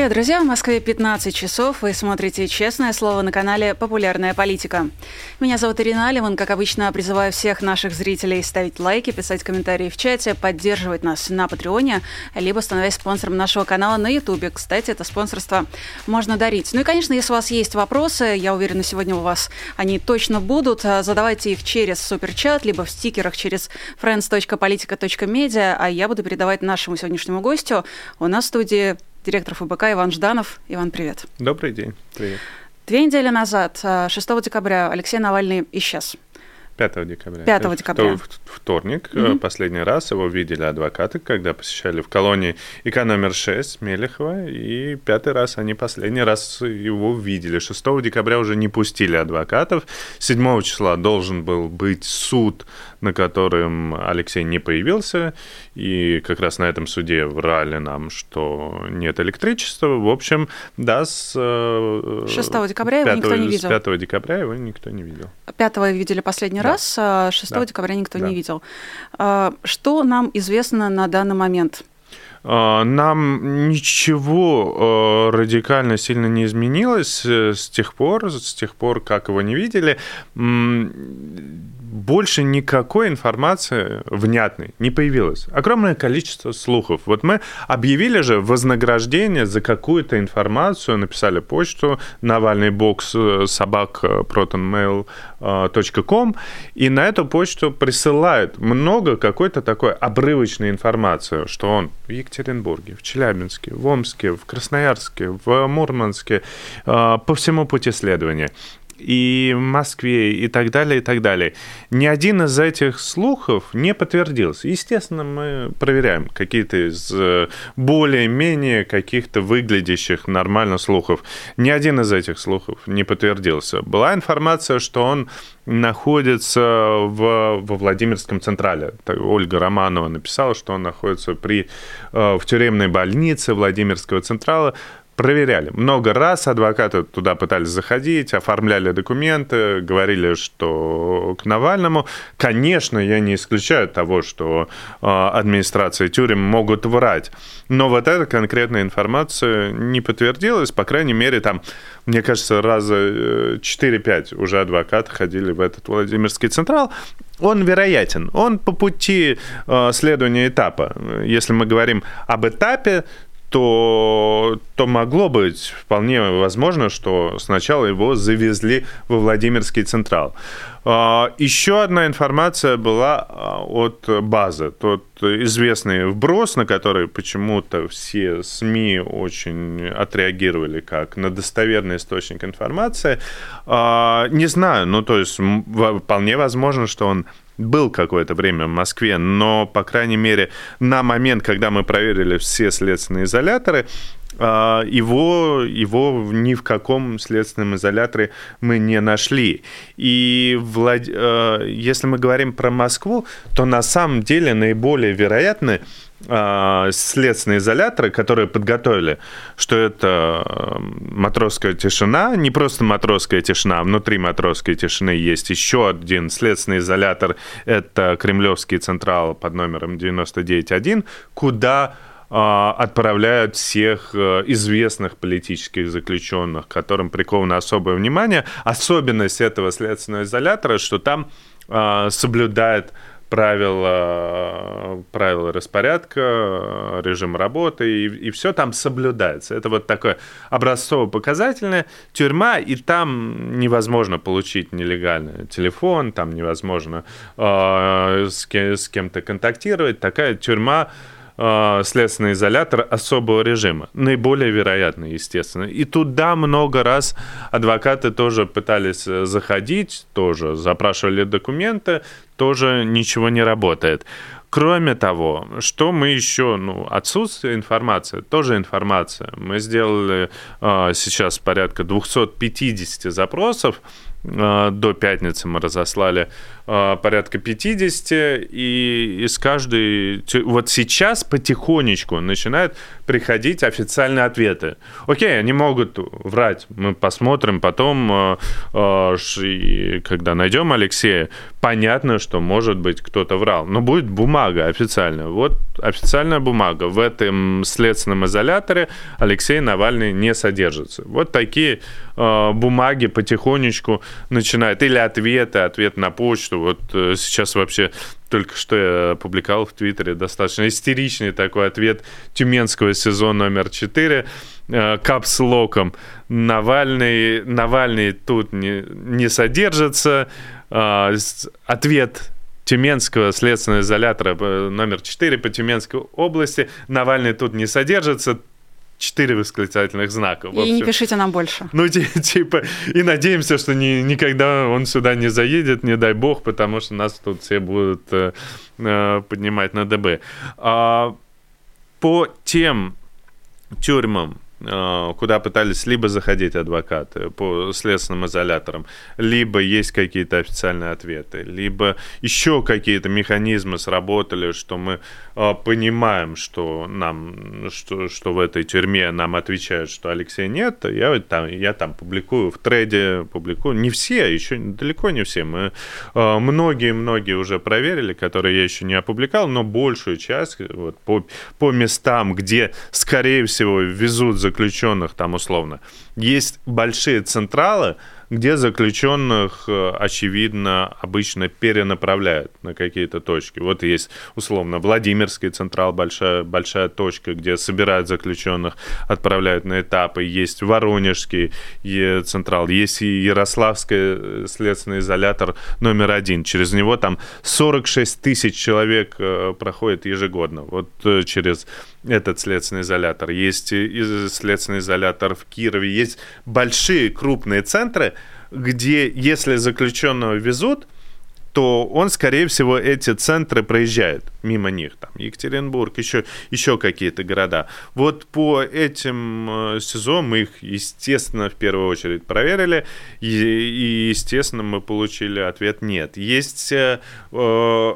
Привет, друзья! В Москве 15 часов. Вы смотрите «Честное слово» на канале «Популярная политика». Меня зовут Ирина Алиман. Как обычно, призываю всех наших зрителей ставить лайки, писать комментарии в чате, поддерживать нас на Патреоне, либо становясь спонсором нашего канала на Ютубе. Кстати, это спонсорство можно дарить. Ну и, конечно, если у вас есть вопросы, я уверена, сегодня у вас они точно будут, задавайте их через суперчат, либо в стикерах через friends.politica.media, а я буду передавать нашему сегодняшнему гостю. У нас в студии директор ФБК Иван Жданов. Иван, привет. Добрый день. Привет. Две недели назад, 6 э, декабря, Алексей Навальный исчез. 5 декабря. 5 декабря. Вторник. Mm-hmm. Последний раз его видели адвокаты, когда посещали в колонии ИК номер 6 Мелехова. И пятый раз они последний раз его видели. 6 декабря уже не пустили адвокатов. 7 числа должен был быть суд, на котором Алексей не появился. И как раз на этом суде врали нам, что нет электричества. В общем, да, с... 6 э, декабря 5, его никто не видел. С 5 декабря его никто не видел. 5 видели последний да раз, 6 а да. декабря никто да. не видел. А, что нам известно на данный момент? А, нам ничего радикально сильно не изменилось э, с тех пор, с тех пор, как его не видели больше никакой информации внятной не появилось. Огромное количество слухов. Вот мы объявили же вознаграждение за какую-то информацию, написали почту Навальный бокс э, собак э, protonmail.com, и на эту почту присылают много какой-то такой обрывочной информации, что он в Екатеринбурге, в Челябинске, в Омске, в Красноярске, в Мурманске, э, по всему пути следования и в Москве, и так далее, и так далее. Ни один из этих слухов не подтвердился. Естественно, мы проверяем какие-то из э, более-менее каких-то выглядящих нормально слухов. Ни один из этих слухов не подтвердился. Была информация, что он находится в, во Владимирском Централе. Ольга Романова написала, что он находится при, э, в тюремной больнице Владимирского Централа проверяли. Много раз адвокаты туда пытались заходить, оформляли документы, говорили, что к Навальному. Конечно, я не исключаю того, что а, администрации тюрем могут врать. Но вот эта конкретная информация не подтвердилась. По крайней мере, там, мне кажется, раза 4-5 э, уже адвокаты ходили в этот Владимирский Централ он вероятен. Он по пути э, следования этапа. Если мы говорим об этапе, то, то могло быть вполне возможно, что сначала его завезли во Владимирский Централ. А, еще одна информация была а, от базы. Тот известный вброс, на который почему-то все СМИ очень отреагировали как на достоверный источник информации. А, не знаю, ну то есть вполне возможно, что он был какое-то время в Москве, но, по крайней мере, на момент, когда мы проверили все следственные изоляторы, а, его, его ни в каком следственном изоляторе мы не нашли. И Влад... А, если мы говорим про Москву, то на самом деле наиболее вероятны а, следственные изоляторы, которые подготовили, что это матросская тишина, не просто матросская тишина, а внутри матросской тишины есть еще один следственный изолятор, это Кремлевский централ под номером 99.1, куда а, отправляют всех э, известных политических заключенных, которым приковано особое внимание. Особенность этого следственного изолятора, что там а, соблюдает правила, правила распорядка, режим работы, и, и все там соблюдается. Это вот такое образцово-показательная тюрьма, и там невозможно получить нелегальный телефон, там невозможно э, с, кем, с кем-то контактировать. Такая тюрьма э, следственный изолятор особого режима. Наиболее вероятно, естественно. И туда много раз адвокаты тоже пытались э, заходить, тоже запрашивали документы, тоже ничего не работает. Кроме того, что мы еще, ну, отсутствие информации, тоже информация. Мы сделали э, сейчас порядка 250 запросов Э, до пятницы мы разослали порядка 50, и из каждой... Вот сейчас потихонечку начинают приходить официальные ответы. Окей, они могут врать, мы посмотрим потом, э, когда найдем Алексея, понятно, что, может быть, кто-то врал, но будет бумага официальная. Вот официальная бумага. В этом следственном изоляторе Алексей Навальный не содержится. Вот такие бумаги потихонечку начинает, или ответы, ответ на почту. Вот э, сейчас вообще только что я опубликовал в Твиттере достаточно истеричный такой ответ тюменского сезона номер 4 э, капслоком. Навальный, Навальный тут не, не содержится. Э, ответ Тюменского следственного изолятора номер 4 по Тюменской области. Навальный тут не содержится четыре восклицательных знака. И не пишите нам больше. Ну, типа, и надеемся, что ни, никогда он сюда не заедет, не дай бог, потому что нас тут все будут э, э поднимать на ДБ. А, по тем тюрьмам, куда пытались либо заходить адвокаты по следственным изоляторам, либо есть какие-то официальные ответы, либо еще какие-то механизмы сработали, что мы э, понимаем, что нам, что, что в этой тюрьме нам отвечают, что Алексея нет, я там, я там публикую в треде, публикую, не все, еще далеко не все, мы многие-многие э, уже проверили, которые я еще не опубликовал, но большую часть вот, по, по местам, где, скорее всего, везут за заключенных там условно. Есть большие централы, где заключенных, э, очевидно, обычно перенаправляют на какие-то точки. Вот есть, условно, Владимирский централ, большая, большая точка, где собирают заключенных, отправляют на этапы. Есть Воронежский централ, есть и Ярославский э, следственный изолятор номер один. Через него там 46 тысяч человек э, проходит ежегодно. Вот через этот следственный изолятор. Есть следственный изолятор в Кирове. Есть большие крупные центры, где если заключенного везут, то он, скорее всего, эти центры проезжает мимо них. Там Екатеринбург, еще, еще какие-то города. Вот по этим э, СИЗО мы их, естественно, в первую очередь проверили. И, и естественно, мы получили ответ «нет». Есть, э, э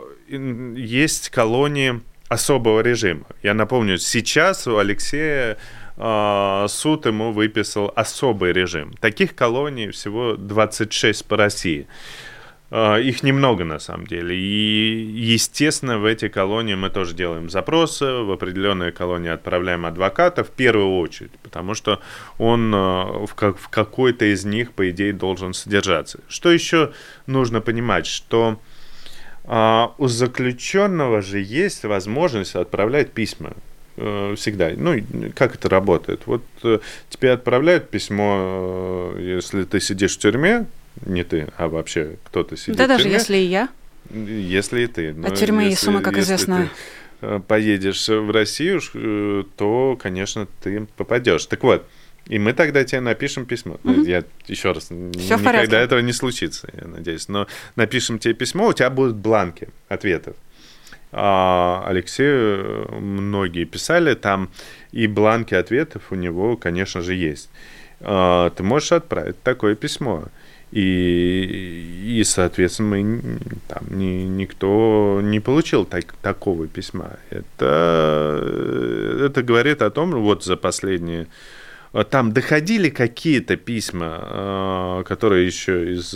есть колонии особого режима. Я напомню, сейчас у Алексея э, суд ему выписал особый режим. Таких колоний всего 26 по России. Э, их немного на самом деле. И, естественно, в эти колонии мы тоже делаем запросы, в определенные колонии отправляем адвоката в первую очередь, потому что он э, в, как, в какой-то из них, по идее, должен содержаться. Что еще нужно понимать, что а у заключенного же есть возможность отправлять письма всегда. Ну, как это работает? Вот э, тебе отправляют письмо, э, если ты сидишь в тюрьме, не ты, а вообще кто-то сидит да в тюрьме. даже если и я. Если и ты. А тюрьмы и суммы, как известно. поедешь в Россию, то, конечно, ты попадешь. Так вот, и мы тогда тебе напишем письмо. Угу. Я еще раз, Все никогда этого не случится, я надеюсь. Но напишем тебе письмо, у тебя будут бланки ответов. А Алексею многие писали, там и бланки ответов у него, конечно же, есть. А, ты можешь отправить такое письмо. И, и соответственно, мы, там, ни, никто не получил так, такого письма. Это, это говорит о том, вот за последние Э, там доходили какие-то письма, э, которые еще из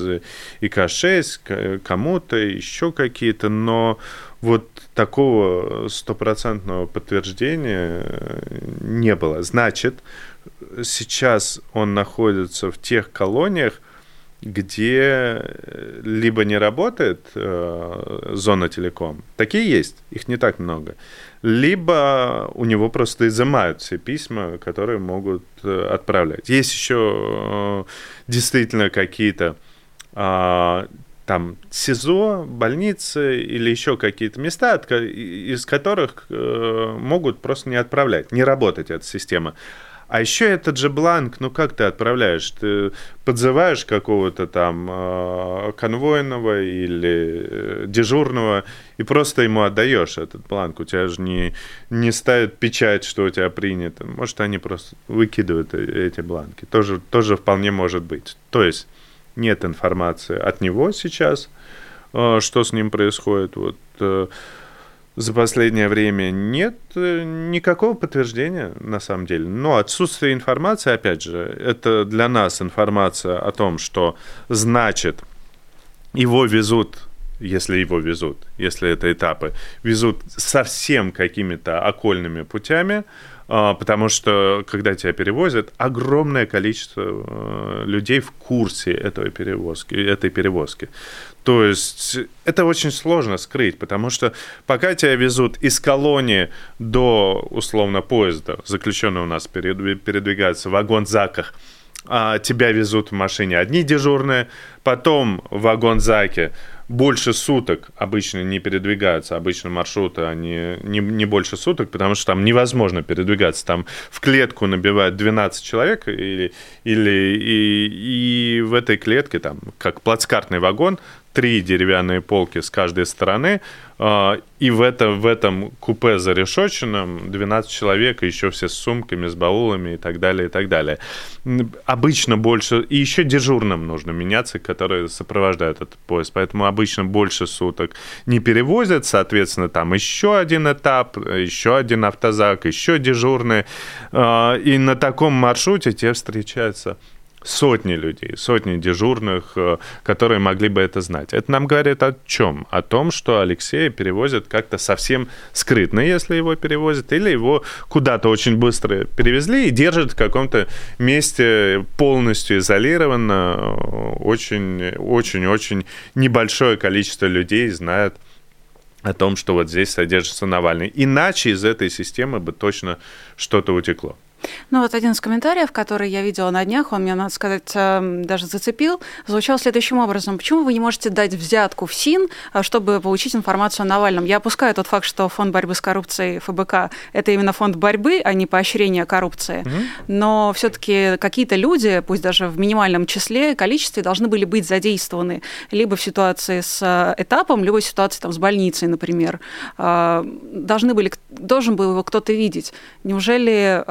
ИК-6, кому-то, еще какие-то, но вот такого стопроцентного подтверждения не было. Значит, сейчас он находится в тех колониях, где либо не работает э, зона телеком, такие есть, их не так много, либо у него просто изымают все письма, которые могут э, отправлять. Есть еще э, действительно какие-то э, там СИЗО, больницы или еще какие-то места, из которых э, могут просто не отправлять, не работать эта система. А еще этот же бланк, ну как ты отправляешь? Ты подзываешь какого-то там э, конвойного или э, дежурного и просто ему отдаешь этот бланк. У тебя же не, не ставят печать, что у тебя принято. Может, они просто выкидывают э, эти бланки. Тоже, тоже вполне может быть. То есть нет информации от него сейчас, э, что с ним происходит. Вот э, за последнее время нет э, никакого подтверждения, на самом деле. Но отсутствие информации, опять же, это для нас информация о том, что значит его везут если его везут, если это этапы, везут совсем какими-то окольными путями, потому что когда тебя перевозят, огромное количество э, людей в курсе этой перевозки, этой перевозки. То есть это очень сложно скрыть, потому что пока тебя везут из колонии до, условно, поезда, заключенный у нас передвигается вагон-заках, а тебя везут в машине одни дежурные, потом в вагон-заке больше суток обычно не передвигаются, обычно маршруты, они не, не больше суток, потому что там невозможно передвигаться, там в клетку набивают 12 человек, или, или и, и в этой клетке, там, как плацкартный вагон, три деревянные полки с каждой стороны, а, и в, это, в этом купе зарешоченном 12 человек, и еще все с сумками, с баулами и так далее, и так далее. Обычно больше, и еще дежурным нужно меняться, которые сопровождают этот поезд, поэтому обычно больше суток не перевозят, соответственно, там еще один этап, еще один автозак, еще дежурный, а, и на таком маршруте тебе встречаются сотни людей, сотни дежурных, э, которые могли бы это знать. Это нам говорит о чем? О том, что Алексея перевозят как-то совсем скрытно, если его перевозят, или его куда-то очень быстро перевезли и держат в каком-то месте полностью изолированно. Очень-очень-очень небольшое количество людей знает о том, что вот здесь содержится Навальный. Иначе из этой системы бы точно что-то утекло. Ну вот один из комментариев, который я видела на днях, он меня, надо сказать, эм, даже зацепил, звучал следующим образом. Почему вы не можете дать взятку в СИН, э, чтобы получить информацию о Навальном? Я опускаю тот факт, что фонд борьбы с коррупцией ФБК – это именно фонд борьбы, а не поощрения коррупции. Угу. Но все таки какие-то люди, пусть даже в минимальном числе, количестве, должны были быть задействованы либо в ситуации с э, этапом, либо в ситуации там, с больницей, например. Э, должны были, должен был его кто-то видеть. Неужели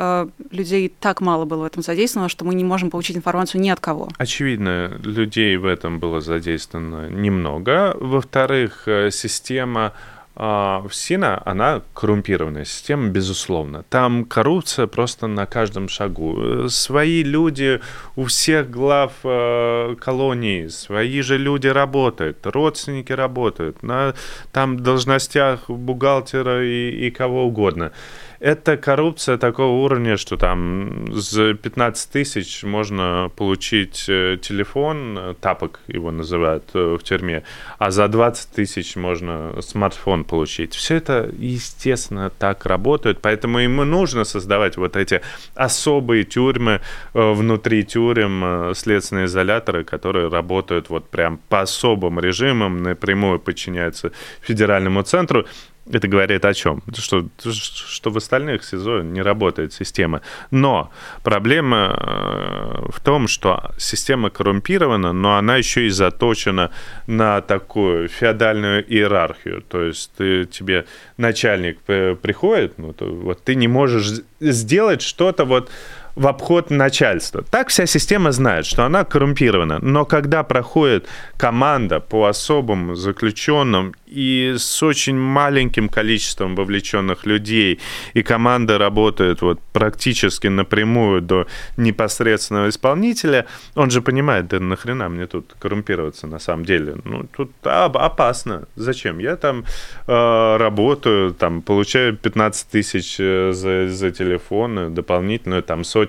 людей так мало было в этом задействовано, что мы не можем получить информацию ни от кого. Очевидно, людей в этом было задействовано немного. Во-вторых, э, система а, в СИНа, она коррумпированная система, безусловно. Там коррупция просто на каждом шагу. Свои люди у всех глав э, колонии, свои же люди работают, родственники работают, на там должностях бухгалтера и, и кого угодно это коррупция такого уровня, что там за 15 тысяч можно получить э, телефон, э, тапок его называют э, в тюрьме, а за 20 тысяч можно смартфон получить. Все это, естественно, так работает, поэтому ему нужно создавать вот эти особые тюрьмы внутри тюрем, следственные изоляторы, которые работают вот прям по особым режимам, напрямую подчиняются федеральному центру. Это говорит о чем? Что, что в остальных СИЗО не работает система. Но проблема э, в том, что система коррумпирована, но она еще и заточена на такую феодальную иерархию. То есть ты, тебе начальник приходит, ну, то, вот ты не можешь сделать что-то вот в обход начальства. Так вся система знает, что она коррумпирована. Но когда проходит команда по особым заключенным и с очень маленьким количеством вовлеченных людей, и команда работает вот практически напрямую до непосредственного исполнителя, он же понимает, да нахрена мне тут коррумпироваться на самом деле? Ну, тут опасно. Зачем? Я там э, работаю, там получаю 15 тысяч э, за, за телефон, дополнительную там сотню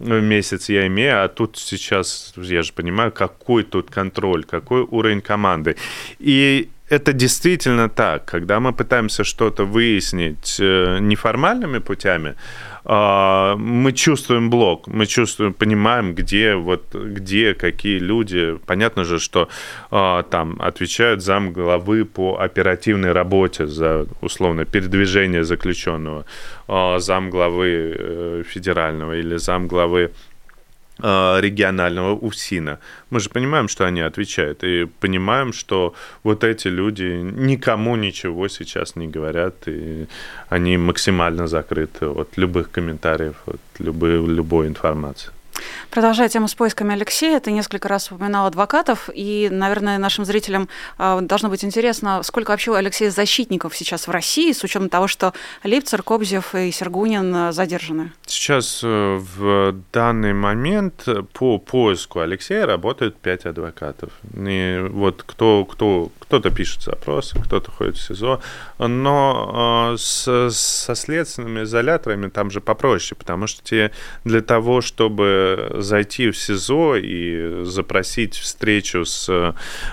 в месяц я имею, а тут сейчас, я же понимаю, какой тут контроль, какой уровень команды. И это действительно так. Когда мы пытаемся что-то выяснить э, неформальными путями, мы чувствуем блок, мы чувствуем, понимаем, где вот где какие люди. Понятно же, что а, там отвечают зам главы по оперативной работе за условно передвижение заключенного, а, зам главы э, федерального или зам главы регионального УСИНа. Мы же понимаем, что они отвечают, и понимаем, что вот эти люди никому ничего сейчас не говорят, и они максимально закрыты от любых комментариев, от любой, любой информации. Продолжая тему с поисками Алексея, ты несколько раз упоминал адвокатов, и, наверное, нашим зрителям а, должно быть интересно, сколько вообще у Алексея защитников сейчас в России, с учетом того, что Липцер, Кобзев и Сергунин а, задержаны? Сейчас э, в данный момент по поиску Алексея работают пять адвокатов. И вот кто, кто, кто-то пишет запросы, кто-то ходит в СИЗО, но э, с, со следственными изоляторами там же попроще, потому что те для того, чтобы зайти в СИЗО и запросить встречу с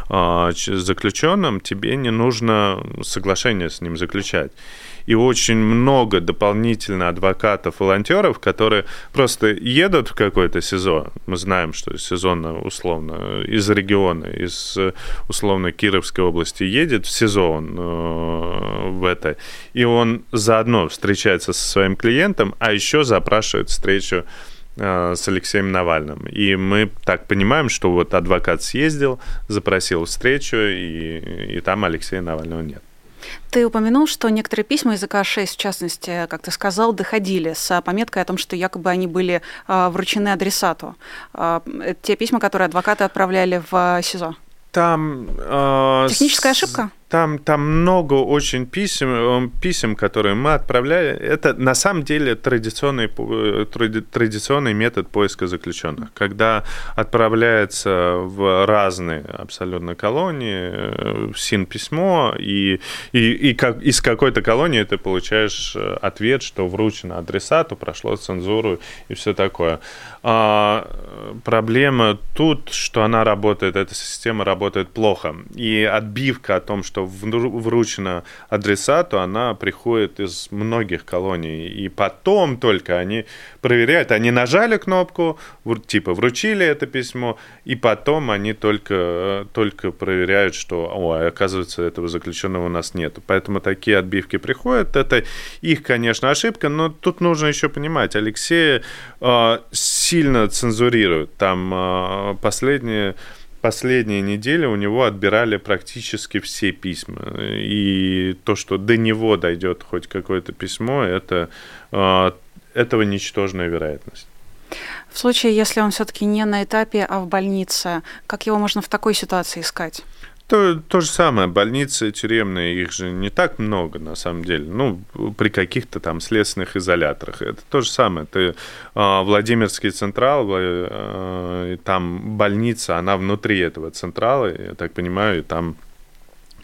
э, заключенным, тебе не нужно соглашение с ним заключать и очень много дополнительно адвокатов-волонтеров, которые просто едут в какой-то СИЗО. Мы знаем, что сезонно, условно, из региона, из условно Кировской области едет в СИЗО он э, в это, и он заодно встречается со своим клиентом, а еще запрашивает встречу с Алексеем Навальным. И мы так понимаем, что вот адвокат съездил, запросил встречу, и, и там Алексея Навального нет. Ты упомянул, что некоторые письма из ЗК-6, в частности, как ты сказал, доходили с пометкой о том, что якобы они были а, вручены адресату. Те письма, которые адвокаты отправляли в СИЗО. Там... Э, Техническая ошибка? Там, там много очень писем, э, писем, которые мы отправляли. Это на самом деле традиционный, э, традиционный метод поиска заключенных. Когда отправляется в разные абсолютно колонии э, СИН письмо, и, и, и как, из какой-то колонии ты получаешь ответ, что вручено адресату, прошло цензуру и все такое. А, проблема тут, что она работает, эта система работает плохо. И отбивка о том, что что вручено адресату, она приходит из многих колоний. И потом только они проверяют. Они нажали кнопку, типа вручили это письмо, и потом они только, только проверяют, что, о, оказывается, этого заключенного у нас нет. Поэтому такие отбивки приходят. Это их, конечно, ошибка, но тут нужно еще понимать, Алексея э, сильно цензурируют. Там э, последние последние недели у него отбирали практически все письма. И то, что до него дойдет хоть какое-то письмо, это а, этого ничтожная вероятность. В случае, если он все-таки не на этапе, а в больнице, как его можно в такой ситуации искать? То, то же самое, больницы тюремные, их же не так много на самом деле. Ну, при каких-то там следственных изоляторах. Это то же самое. Ты э, Владимирский централ, э, там больница, она внутри этого централа, я так понимаю, и там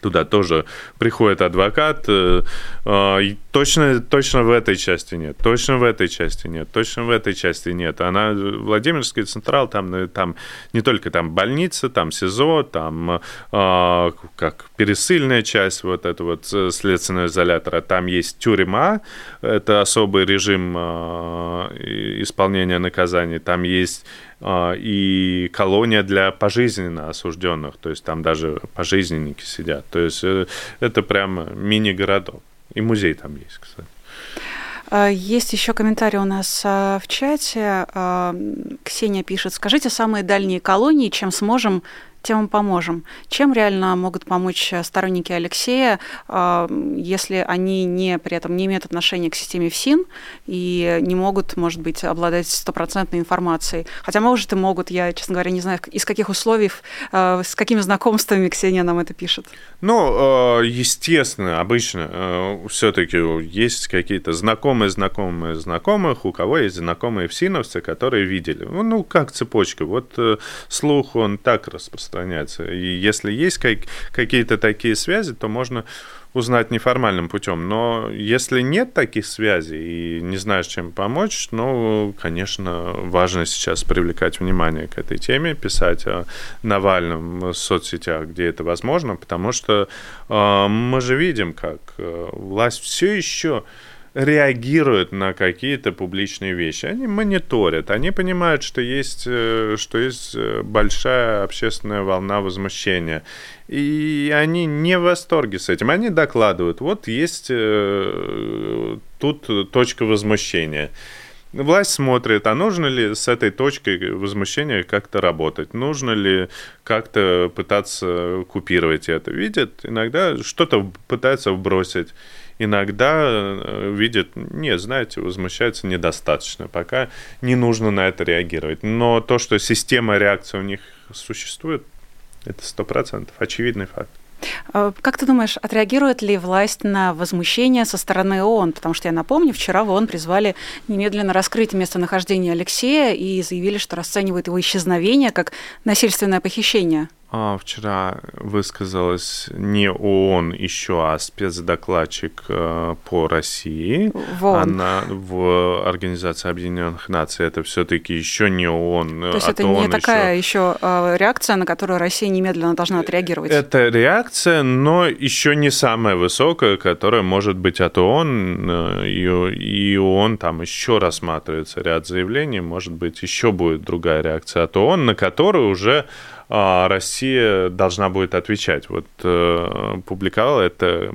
туда тоже приходит адвокат. Э, а, и точно, точно в этой части нет, точно в этой части нет, точно в этой части нет. Она, Владимирский централ, там, э, там не только там больница, там СИЗО, там а, как пересыльная часть, вот это вот э, следственного изолятора, там есть тюрьма, это особый режим а, исполнения наказаний, там есть и колония для пожизненно осужденных, то есть там даже пожизненники сидят. То есть э, это прямо мини-городок. И музей там есть, кстати. А, есть еще комментарий у нас а, в чате. Ксения пишет, скажите самые дальние колонии, чем сможем тем мы поможем. Чем реально могут помочь э, сторонники Алексея, а, если они не, при этом не имеют отношения к системе ФСИН и не могут, может быть, обладать стопроцентной информацией? Хотя, может, и могут. Я, честно говоря, не знаю, из каких условий, э, с какими знакомствами Ксения нам это пишет. Ну, э, естественно, обычно все-таки есть какие-то знакомые, знакомые, знакомых, у кого есть знакомые ФСИНовцы, которые видели. Ну, как цепочка. Вот слух, он так распространяется распространяться. И если есть как, какие-то такие связи, то можно узнать неформальным путем. Но если нет таких связей и не знаешь, чем помочь, ну, конечно, важно сейчас привлекать внимание к этой теме, писать о Навальном в соцсетях, где это возможно, потому что э, мы же видим, как э, власть все еще реагируют на какие-то публичные вещи. Они мониторят, они понимают, что есть, э, что есть э, большая общественная волна возмущения. И они не в восторге с этим. Они докладывают, вот есть э, тут точка возмущения. Власть смотрит, а нужно ли с этой точкой возмущения как-то работать, нужно ли как-то пытаться купировать это. Видят, иногда что-то пытаются вбросить, иногда э, видят, не, знаете, возмущаются недостаточно, пока не нужно на это реагировать. Но то, что система реакции у них существует, это сто процентов очевидный факт. А, как ты думаешь, отреагирует ли власть на возмущение со стороны ООН? Потому что я напомню, вчера в ООН призвали немедленно раскрыть местонахождение Алексея и заявили, что расценивают его исчезновение как насильственное похищение. А, вчера высказалась не ООН еще, а спецдокладчик э, по России. Вон. Она в Организации Объединенных Наций. Это все-таки еще не ООН. То есть это не такая еще а, реакция, на которую Россия немедленно должна отреагировать? Это реакция, но еще не самая высокая, которая может быть от ООН. Э, и ООН там еще рассматривается ряд заявлений. Может быть, еще будет другая реакция от ООН, на которую уже а, Россия должна будет отвечать. Вот э, публиковала это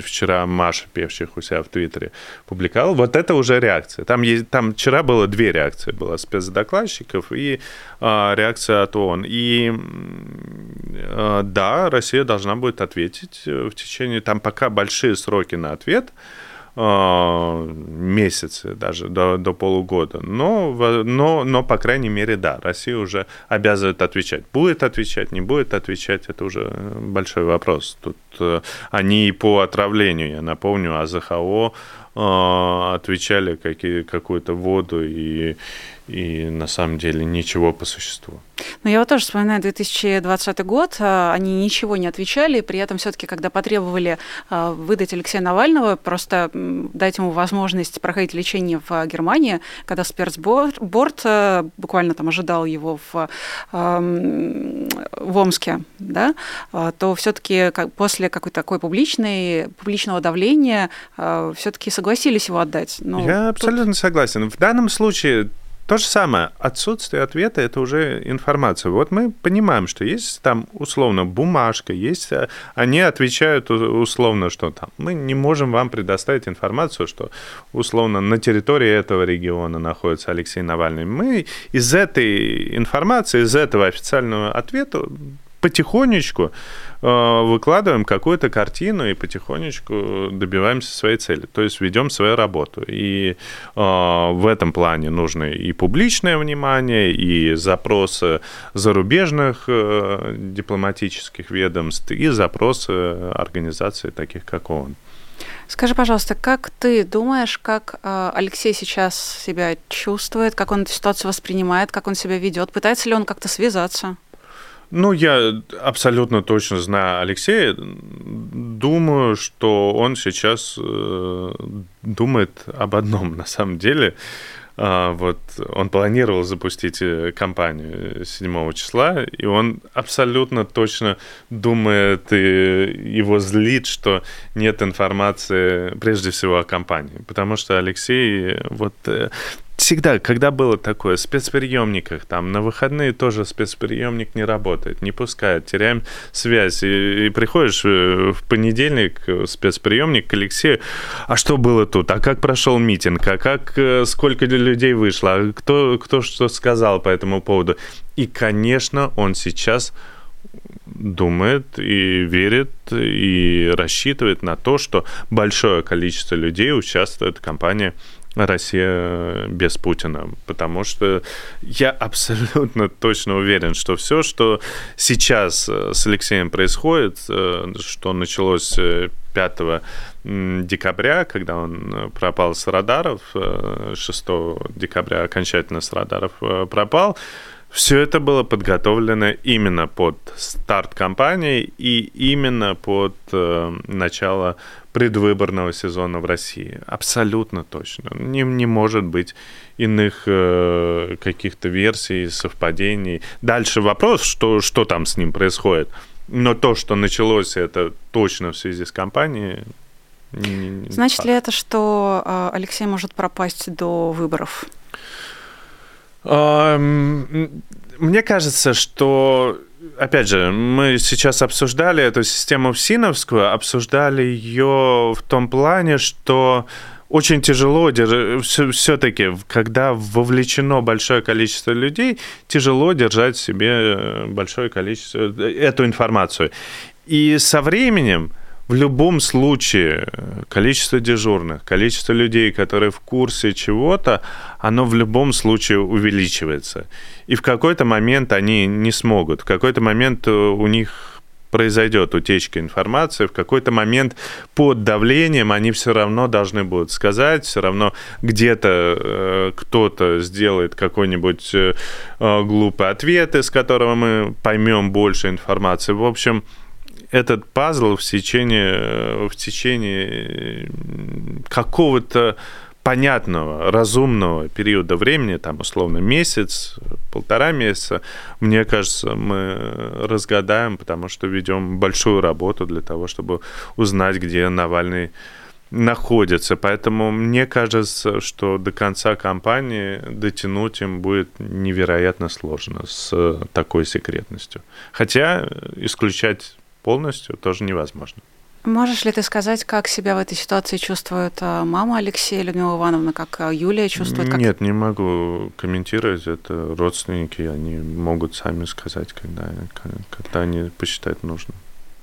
вчера Маша Певчих у себя в Твиттере публиковала. Вот это уже реакция. Там, есть, там вчера было две реакции. Была спецдокладчиков и э, реакция от ООН. И э, да, Россия должна будет ответить в течение... Там пока большие сроки на ответ. А, месяцы, даже до, до полугода. Но, но, но, по крайней мере, да, Россия уже обязывает отвечать. Будет отвечать, не будет отвечать, это уже большой вопрос. Тут э, они по отравлению, я напомню, АЗХО а, отвечали какие, какую-то воду и, и на самом деле ничего по существу. Ну, я вот тоже вспоминаю 2020 год, а, они ничего не отвечали, при этом все таки когда потребовали а, выдать Алексея Навального, просто дать ему возможность проходить лечение в Германии, когда спецборд буквально там ожидал его в, в Омске, да, то все таки после какой-то такой публичной, публичного давления все таки согласились его отдать. Ну, я тут... абсолютно согласен. В данном случае то же самое. Отсутствие ответа – это уже информация. Вот мы понимаем, что есть там условно бумажка, есть, э, они отвечают условно, что там мы не можем вам предоставить информацию, что условно на территории этого региона находится Алексей Навальный. Мы из этой информации, из этого официального ответа потихонечку выкладываем какую-то картину и потихонечку добиваемся своей цели. То есть ведем свою работу. И э, в этом плане нужно и публичное внимание, и запросы зарубежных э, дипломатических ведомств, и запросы организаций таких, как ООН. Скажи, пожалуйста, как ты думаешь, как Алексей сейчас себя чувствует, как он эту ситуацию воспринимает, как он себя ведет? Пытается ли он как-то связаться? Ну, я абсолютно точно знаю Алексея. Думаю, что он сейчас э, думает об одном на самом деле. А, вот он планировал запустить э, кампанию 7 числа, и он абсолютно точно думает, и его злит, что нет информации прежде всего о кампании. Потому что Алексей вот э, всегда, когда было такое, в спецприемниках, там, на выходные тоже спецприемник не работает, не пускает, теряем связь. И, и приходишь э, в понедельник в спецприемник к Алексею, а что было тут, а как прошел митинг, а как, э, сколько людей вышло, а кто, кто что сказал по этому поводу. И, конечно, он сейчас думает и верит и рассчитывает на то, что большое количество людей участвует в кампании Россия без Путина, потому что я абсолютно точно уверен, что все, что сейчас э, с Алексеем происходит, э, что началось 5 э, декабря, когда он пропал с радаров, 6 декабря окончательно с радаров пропал, все это было подготовлено именно под старт кампании и именно под э, начало предвыборного сезона в России. Абсолютно точно. Не, не может быть иных э, каких-то версий, совпадений. Дальше вопрос, что, что там с ним происходит. Но то, что началось, это точно в связи с кампанией. Значит факт. ли это, что э, Алексей может пропасть до выборов? Мне кажется, что опять же, мы сейчас обсуждали эту систему ФСИНовскую, обсуждали ее в том плане, что очень тяжело все-таки, когда вовлечено большое количество людей, тяжело держать в себе большое количество, эту информацию. И со временем в любом случае количество дежурных, количество людей, которые в курсе чего-то, оно в любом случае увеличивается. И в какой-то момент они не смогут, в какой-то момент у них произойдет утечка информации, в какой-то момент под давлением они все равно должны будут сказать, все равно где-то э, кто-то сделает какой-нибудь э, э, глупый ответ, из которого мы поймем больше информации. В общем, этот пазл в течение, в течение какого-то понятного, разумного периода времени, там условно месяц, полтора месяца, мне кажется, мы разгадаем, потому что ведем большую работу для того, чтобы узнать, где Навальный находится. Поэтому мне кажется, что до конца кампании дотянуть им будет невероятно сложно с такой секретностью. Хотя исключать полностью тоже невозможно. Можешь ли ты сказать, как себя в этой ситуации чувствует а, мама Алексея Людмила Ивановна, как а, Юлия чувствует? Как... Нет, не могу комментировать. Это родственники, они могут сами сказать, когда, когда они посчитают нужным.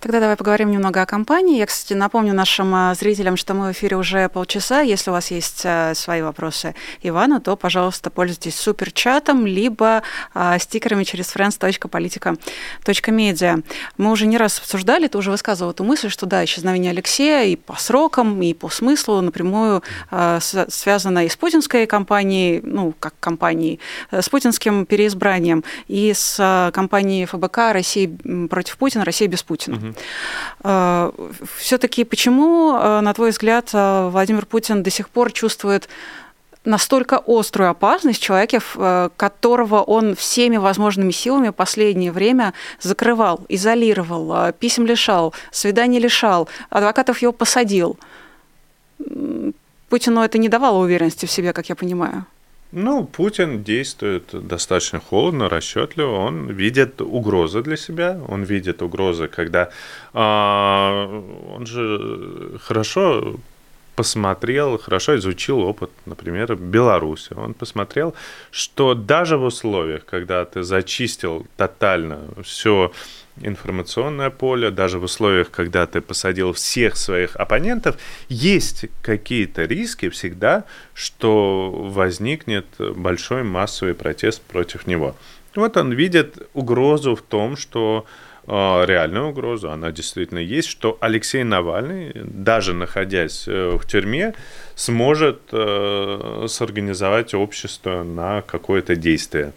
Тогда давай поговорим немного о компании. Я, кстати, напомню нашим э, зрителям, что мы в эфире уже полчаса. Если у вас есть э, свои вопросы Ивану, то, пожалуйста, пользуйтесь суперчатом, либо а, стикерами через friends.politica.media. Мы уже не раз обсуждали, ты уже высказывал эту мысль, что да, исчезновение Алексея и по срокам, и по смыслу напрямую связано и с путинской компанией, ну, как компанией, с путинским переизбранием, и с компанией ФБК «Россия против Путина», «Россия без Путина». Угу. Э, Все-таки почему, э, на твой взгляд, э, Владимир Путин до сих пор чувствует настолько острую опасность человеке, которого он всеми возможными силами последнее время закрывал, изолировал, писем лишал, свиданий лишал, адвокатов его посадил. Путину это не давало уверенности в себе, как я понимаю. Ну, Путин действует достаточно холодно, расчетливо. Он видит угрозы для себя. Он видит угрозы, когда а, он же хорошо посмотрел, хорошо изучил опыт, например, Беларуси. Он посмотрел, что даже в условиях, когда ты зачистил тотально все информационное поле, даже в условиях, когда ты посадил всех своих оппонентов, есть какие-то риски всегда, что возникнет большой массовый протест против него. Вот он видит угрозу в том, что э, реальную угрозу, она действительно есть, что Алексей Навальный, даже находясь э, в тюрьме, сможет э, сорганизовать общество на какое-то действие.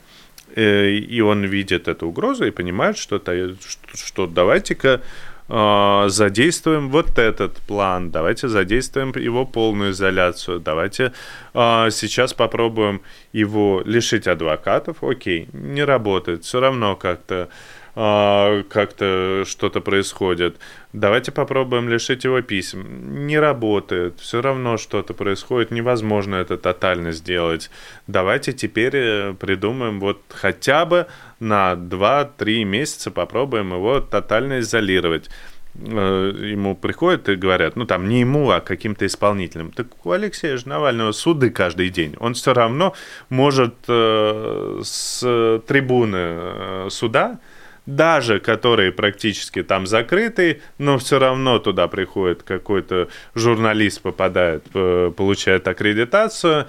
Э, и он видит эту угрозу и понимает, что, что, что давайте-ка э, задействуем вот этот план, давайте задействуем его полную изоляцию, давайте э, сейчас попробуем его лишить адвокатов, окей, не работает, все равно как-то а, как-то что-то происходит. Давайте попробуем лишить его писем. Не работает, все равно что-то происходит, невозможно это тотально сделать. Давайте теперь э, придумаем вот хотя бы на 2-3 месяца попробуем его тотально изолировать э, ему приходят и говорят, ну там не ему, а каким-то исполнителям. Так у Алексея же Навального суды каждый день. Он все равно может э, с трибуны э, суда даже которые практически там закрыты, но все равно туда приходит какой-то журналист, попадает, э, получает аккредитацию,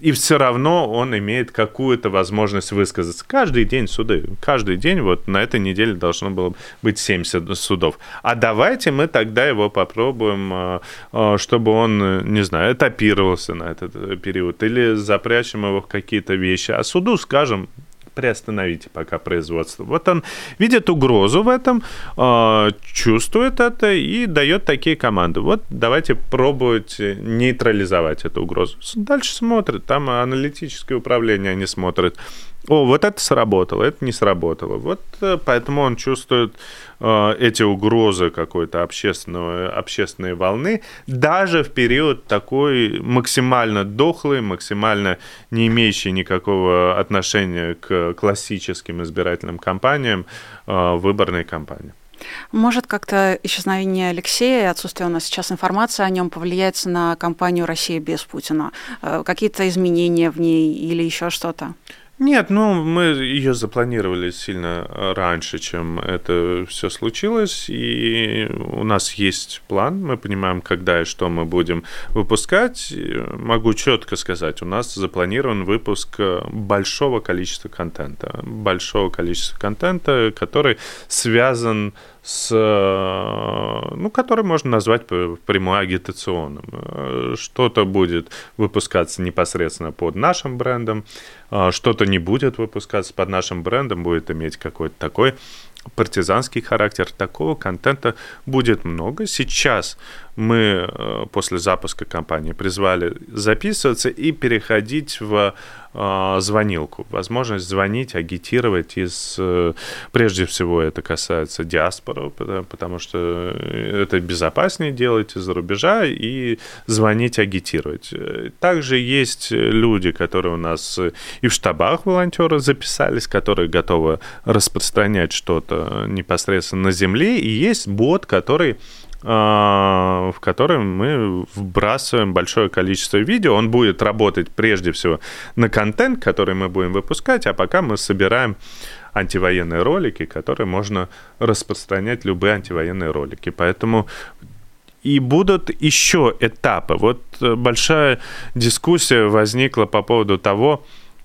и все равно он имеет какую-то возможность высказаться. Каждый день суды, каждый день, вот на этой неделе должно было быть 70 судов. А давайте мы тогда его попробуем, э, э, чтобы он, не знаю, этапировался на этот период, или запрячем его в какие-то вещи. А суду скажем, приостановите пока производство. Вот он видит угрозу в этом, а, чувствует это и дает такие команды. Вот давайте пробовать нейтрализовать эту угрозу. Дальше смотрит, там аналитическое управление они смотрят о, вот это сработало, это не сработало. Вот э, поэтому он чувствует э, эти угрозы какой-то общественного, общественной волны, даже в период такой максимально дохлый, максимально не имеющий никакого отношения к классическим избирательным кампаниям э, выборной кампании. Может как-то исчезновение Алексея и отсутствие у нас сейчас информации о нем повлияет на кампанию России без Путина? Э, какие-то изменения в ней или еще что-то? Нет, ну мы ее запланировали сильно раньше, чем это все случилось, и у нас есть план, мы понимаем, когда и что мы будем выпускать. Могу четко сказать, у нас запланирован выпуск большого количества контента, большого количества контента, который связан с, ну, который можно назвать прямой агитационным. Что-то будет выпускаться непосредственно под нашим брендом, а, что-то не будет выпускаться под нашим брендом, будет иметь какой-то такой партизанский характер. Такого контента будет много. Сейчас мы э, после запуска компании призвали записываться и переходить в э, звонилку. Возможность звонить, агитировать из... Э, прежде всего это касается диаспоры, потому что это безопаснее делать из-за рубежа и звонить, агитировать. Также есть люди, которые у нас и в штабах волонтеры записались, которые готовы распространять что-то непосредственно на земле, и есть бот, который в котором мы вбрасываем большое количество видео. Он будет работать прежде всего на контент, который мы будем выпускать, а пока мы собираем антивоенные ролики, которые можно распространять любые антивоенные ролики. Поэтому и будут еще этапы. Вот э, большая дискуссия возникла по поводу того,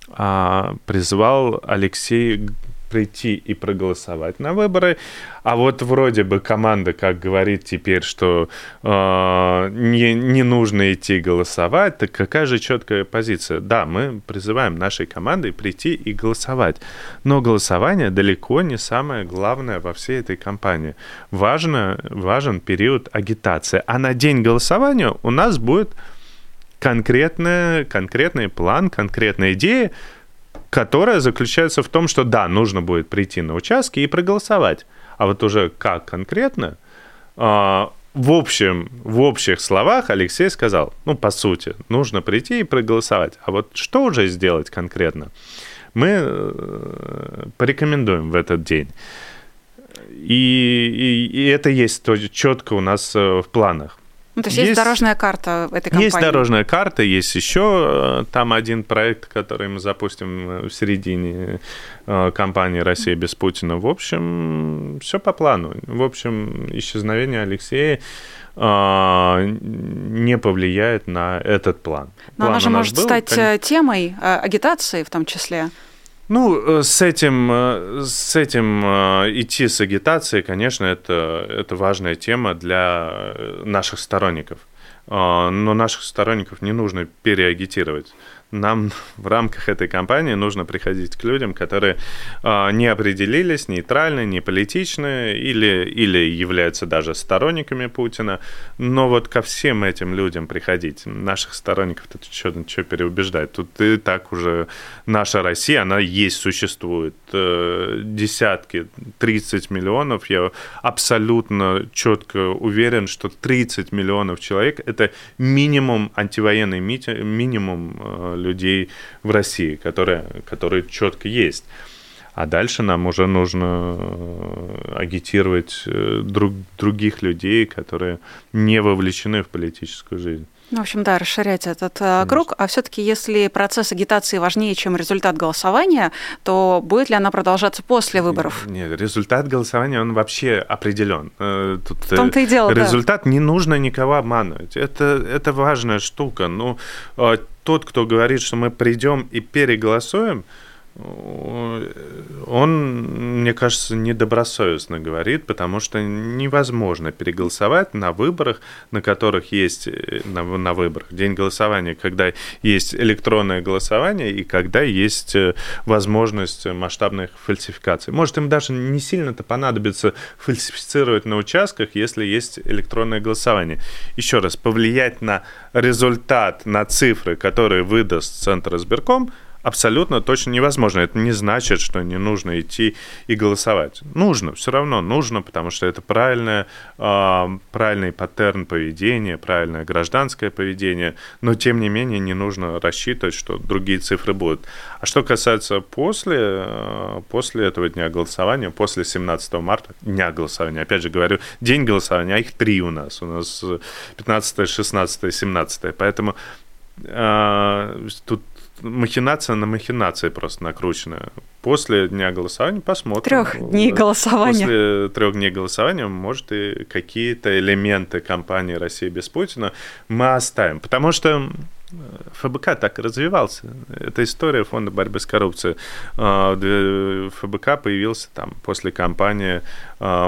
а, призвал Алексей прийти и проголосовать на выборы. А вот вроде бы команда, как говорит теперь, что э, не, не нужно идти голосовать, так какая же четкая позиция? Да, мы призываем нашей командой прийти и голосовать. Но голосование далеко не самое главное во всей этой кампании. Важно, важен период агитации. А на день голосования у нас будет конкретный, конкретный план, конкретная идея, которая заключается в том, что да, нужно будет прийти на участки и проголосовать. А вот уже как конкретно, а, в общем, в общих словах Алексей сказал, ну, по сути, нужно прийти и проголосовать. А вот что уже сделать конкретно? Мы э, порекомендуем в этот день. И, и, и это есть то, четко у нас э, в планах. Ну, то есть, есть есть дорожная карта этой компании? Есть дорожная карта, есть еще э, там один проект, который мы запустим э, в середине э, компании «Россия без Путина». В общем, все по плану. В общем, исчезновение Алексея не повлияет на этот план. Но план она же может был, стать конечно... темой агитации в том числе. Ну, э, с этим, э, с этим э, идти с агитацией, конечно, это, это важная тема для наших сторонников. А, но наших сторонников не нужно переагитировать нам в рамках этой кампании нужно приходить к людям, которые э, не определились, нейтральны, не политичны или, или являются даже сторонниками Путина. Но вот ко всем этим людям приходить. Наших сторонников тут что, что переубеждать. Тут и так уже наша Россия, она есть, существует. Э, десятки, 30 миллионов. Я абсолютно четко уверен, что 30 миллионов человек – это минимум антивоенный минимум э, людей в России, которые, которые четко есть. А дальше нам уже нужно э, агитировать э, друг, других людей, которые не вовлечены в политическую жизнь. Ну, в общем, да, расширять этот э, Конечно. круг. А все-таки, если процесс агитации важнее, чем результат голосования, то будет ли она продолжаться после выборов? Нет, результат голосования, он вообще определен. Тут в том-то и дело, Результат да. не нужно никого обманывать. Это, это важная штука. Ну, тот, кто говорит, что мы придем и переголосуем, он, мне кажется, недобросовестно говорит, потому что невозможно переголосовать на выборах, на которых есть на, на выборах день голосования, когда есть электронное голосование и когда есть э, возможность масштабных фальсификаций. Может, им даже не сильно-то понадобится фальсифицировать на участках, если есть электронное голосование. Еще раз, повлиять на результат, на цифры, которые выдаст Центр избирком – абсолютно точно невозможно. Это не значит, что не нужно идти и голосовать. Нужно, все равно нужно, потому что это правильное, э, правильный паттерн поведения, правильное гражданское поведение, но тем не менее не нужно рассчитывать, что другие цифры будут. А что касается после, э, после этого дня голосования, после 17 марта, дня голосования, опять же говорю, день голосования, а их три у нас, у нас 15, 16, 17, поэтому э, тут махинация на махинации просто накручена. После дня голосования посмотрим. Трех дней голосования. После трех дней голосования, может, и какие-то элементы кампании России без Путина мы оставим. Потому что ФБК так и развивался. Это история фонда борьбы с коррупцией. А, ФБК появился там после кампании,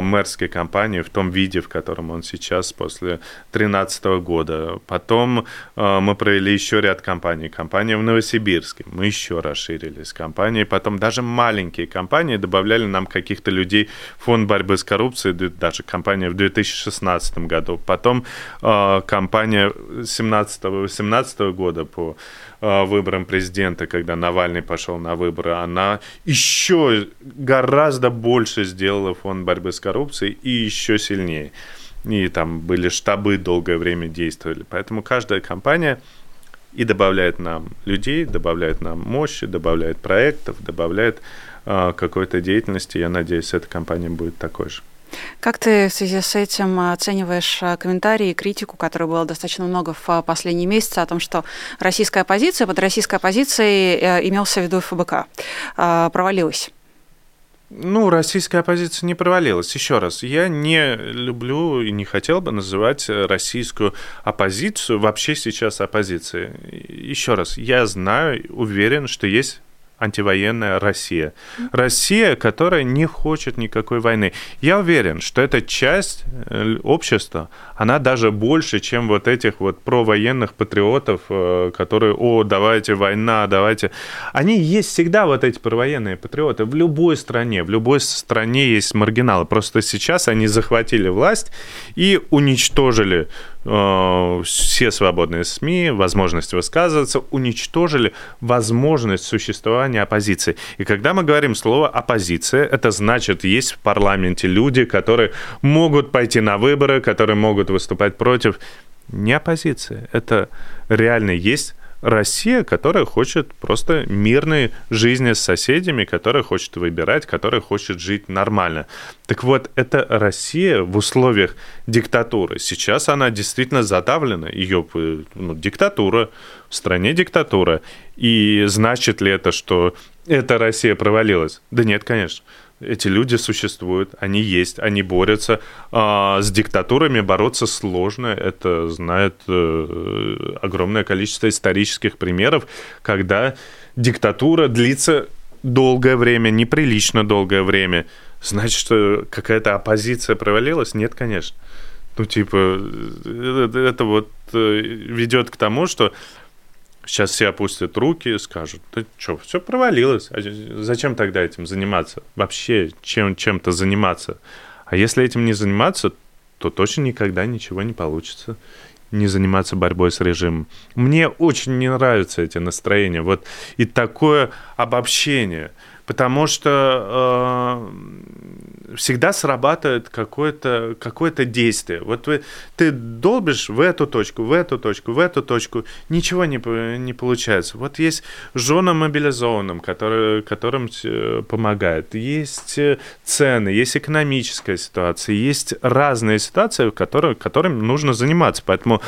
мэрской кампании в том виде, в котором он сейчас после 2013 года. Потом а, мы провели еще ряд кампаний. Компания в Новосибирске. Мы еще расширились. Компании, потом даже маленькие компании добавляли нам каких-то людей в фонд борьбы с коррупцией, даже компания в 2016 году. Потом компания 17-18 года по э, выборам президента, когда Навальный пошел на выборы, она еще гораздо больше сделала фонд борьбы с коррупцией и еще сильнее. И там были штабы долгое время действовали. Поэтому каждая компания и добавляет нам людей, добавляет нам мощи, добавляет проектов, добавляет э, какой-то деятельности. Я надеюсь, эта компания будет такой же. Как ты в связи с этим оцениваешь э, комментарии и критику, которой было достаточно много в э, последние месяцы, о том, что российская оппозиция, под российской оппозицией э, имелся в виду ФБК, провалилась? Ну, российская оппозиция не провалилась. Еще раз, я не люблю и не хотел бы называть российскую оппозицию вообще сейчас оппозицией. Еще раз, я знаю, уверен, что есть антивоенная Россия. Россия, которая не хочет никакой войны. Я уверен, что эта часть э, общества, она даже больше, чем вот этих вот провоенных патриотов, э, которые, о, давайте война, давайте. Они есть всегда, вот эти провоенные патриоты, в любой стране, в любой стране есть маргиналы. Просто сейчас они захватили власть и уничтожили все свободные СМИ, возможность высказываться, уничтожили возможность существования оппозиции. И когда мы говорим слово «оппозиция», это значит, есть в парламенте люди, которые могут пойти на выборы, которые могут выступать против. Не оппозиция, это реально есть Россия, которая хочет просто мирной жизни с соседями, которая хочет выбирать, которая хочет жить нормально. Так вот, это Россия в условиях диктатуры. Сейчас она действительно задавлена. Ее ну, диктатура, в стране диктатура. И значит ли это, что эта Россия провалилась? Да нет, конечно. Эти люди существуют, они есть, они борются. А с диктатурами бороться сложно. Это знает э, огромное количество исторических примеров, когда диктатура длится долгое время, неприлично долгое время. Значит, что какая-то оппозиция провалилась? Нет, конечно. Ну, типа, это, это вот э, ведет к тому, что Сейчас все опустят руки и скажут, да что, все провалилось. А зачем тогда этим заниматься? Вообще чем, чем-то заниматься? А если этим не заниматься, то точно никогда ничего не получится не заниматься борьбой с режимом. Мне очень не нравятся эти настроения. Вот и такое обобщение – потому что э, всегда срабатывает какое-то какое действие. Вот вы, ты долбишь в эту точку, в эту точку, в эту точку, ничего не, не получается. Вот есть женам мобилизованным, которые, которым э, помогает, есть э, цены, есть экономическая ситуация, есть разные ситуации, которые, которыми нужно заниматься. Поэтому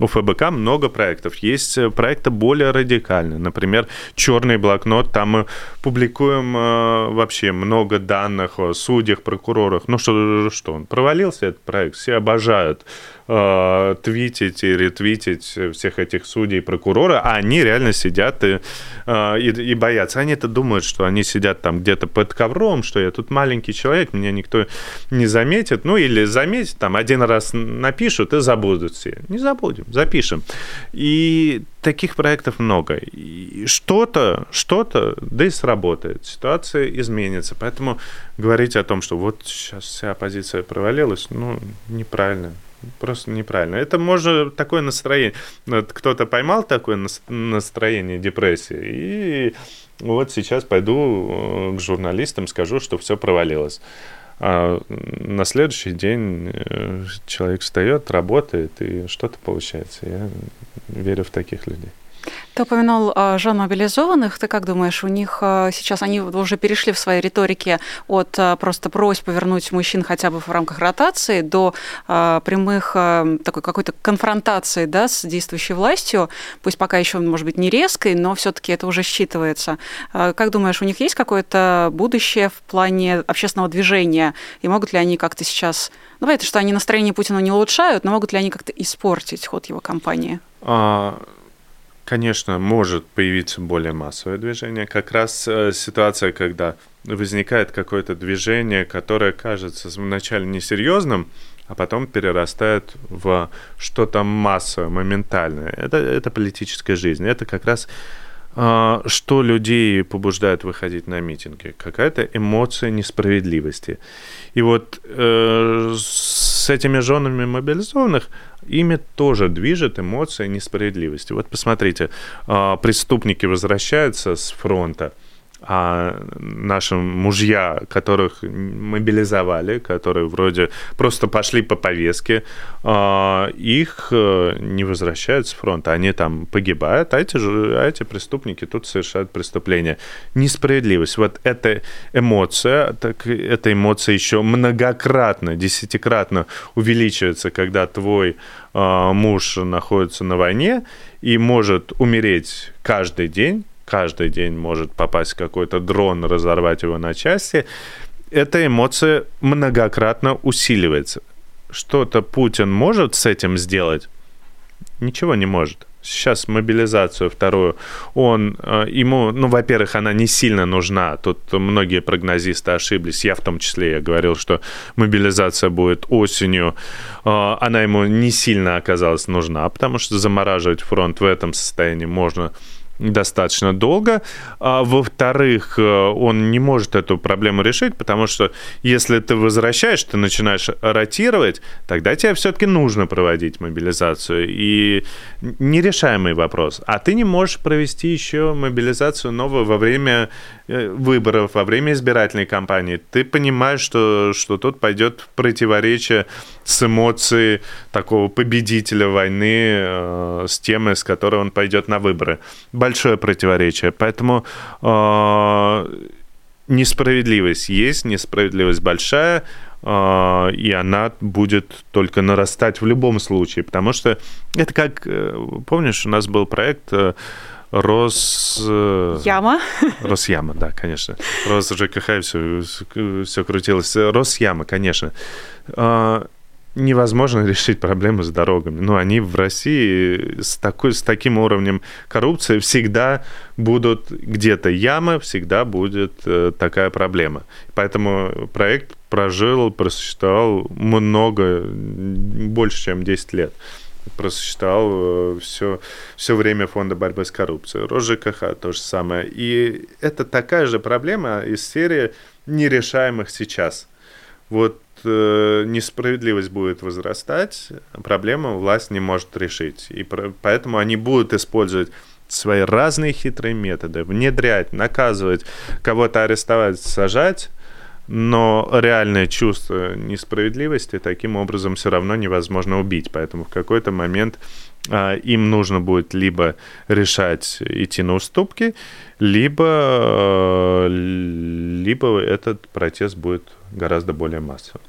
у ФБК много проектов. Есть э, проекты более радикальные. Например, черный блокнот. Там мы публикуем э, вообще много данных о судьях, прокурорах. Ну что, что он провалился, этот проект. Все обожают э, твитить и ретвитить всех этих судей прокурора, а они реально сидят и, э, и, и боятся. Они-то думают, что они сидят там где-то под ковром, что я тут маленький человек, меня никто не заметит. Ну или заметит, там один раз напишут и забудут все. Не забудем, запишем. И таких проектов много. Что-то, что-то, да и сработает. Ситуация изменится. Поэтому говорить о том, что вот сейчас вся оппозиция провалилась, ну, неправильно. Просто неправильно. Это может такое настроение. Кто-то поймал такое настроение депрессии, и вот сейчас пойду э, к журналистам, скажу, что все провалилось. А на следующий день э, человек встает, работает, и что-то получается. Я верю в таких людей. Ты упомянул э, жен мобилизованных. Ты как думаешь, у них э, сейчас они уже перешли в своей риторике от э, просто просьб повернуть мужчин хотя бы в рамках ротации до прямых такой какой-то конфронтации да, с действующей властью, пусть пока еще, может быть, не резкой, но все-таки это уже считывается. Как думаешь, у них есть какое-то будущее в плане общественного движения? И могут ли они как-то сейчас... Ну, это что они настроение Путина не улучшают, но могут ли они как-то испортить ход его кампании? А, Конечно, может появиться более массовое движение. Как раз э, ситуация, когда возникает какое-то движение, которое кажется вначале несерьезным, а потом перерастает в что-то массовое, моментальное. Это, это политическая жизнь. Это как раз э, что людей побуждает выходить на митинги. Какая-то эмоция несправедливости. И вот э, с этими женами мобилизованных ими тоже движет эмоция несправедливости. Вот посмотрите, а, преступники возвращаются с фронта – а наши мужья, которых мобилизовали, которые вроде просто пошли по повестке, а, их э, не возвращают с фронта, они там погибают, а эти, же, а эти преступники тут совершают преступления. Несправедливость. Вот эта эмоция, так эта эмоция еще многократно, десятикратно увеличивается, когда твой а, муж находится на войне и может умереть каждый день, каждый день может попасть какой-то дрон, разорвать его на части, эта эмоция многократно усиливается. Что-то Путин может с этим сделать? Ничего не может. Сейчас мобилизацию вторую, он, э, ему, ну, во-первых, она не сильно нужна. Тут многие прогнозисты ошиблись. Я в том числе, я говорил, что мобилизация будет осенью. Э, она ему не сильно оказалась нужна, потому что замораживать фронт в этом состоянии можно достаточно долго. А, во-вторых, э, он не может эту проблему решить, потому что если ты возвращаешь, ты начинаешь ротировать, тогда тебе все-таки нужно проводить мобилизацию. И нерешаемый вопрос. А ты не можешь провести еще мобилизацию новую во время выборов, во время избирательной кампании, ты понимаешь, что, что тут пойдет противоречие с эмоцией такого победителя войны, э, с темой, с которой он пойдет на выборы. Большое противоречие. Поэтому э, несправедливость есть, несправедливость большая, э, и она будет только нарастать в любом случае, потому что это как, э, помнишь, у нас был проект Рос... Э, Яма. Росяма, да, конечно. Рос ЖКХ, все, все крутилось. Росяма, конечно. А, невозможно решить проблемы с дорогами. Но они в России с, такой, с таким уровнем коррупции всегда будут где-то ямы, всегда будет э, такая проблема. Поэтому проект прожил, просуществовал много, больше, чем 10 лет просчитал все, все время фонда борьбы с коррупцией. РосЖКХ то же самое. И это такая же проблема из серии нерешаемых сейчас. Вот э, несправедливость будет возрастать, проблему власть не может решить. И про, поэтому они будут использовать свои разные хитрые методы, внедрять, наказывать, кого-то арестовать, сажать, но реальное чувство несправедливости таким образом все равно невозможно убить. Поэтому в какой-то момент им нужно будет либо решать идти на уступки, либо, а, либо этот протест будет гораздо более массовым.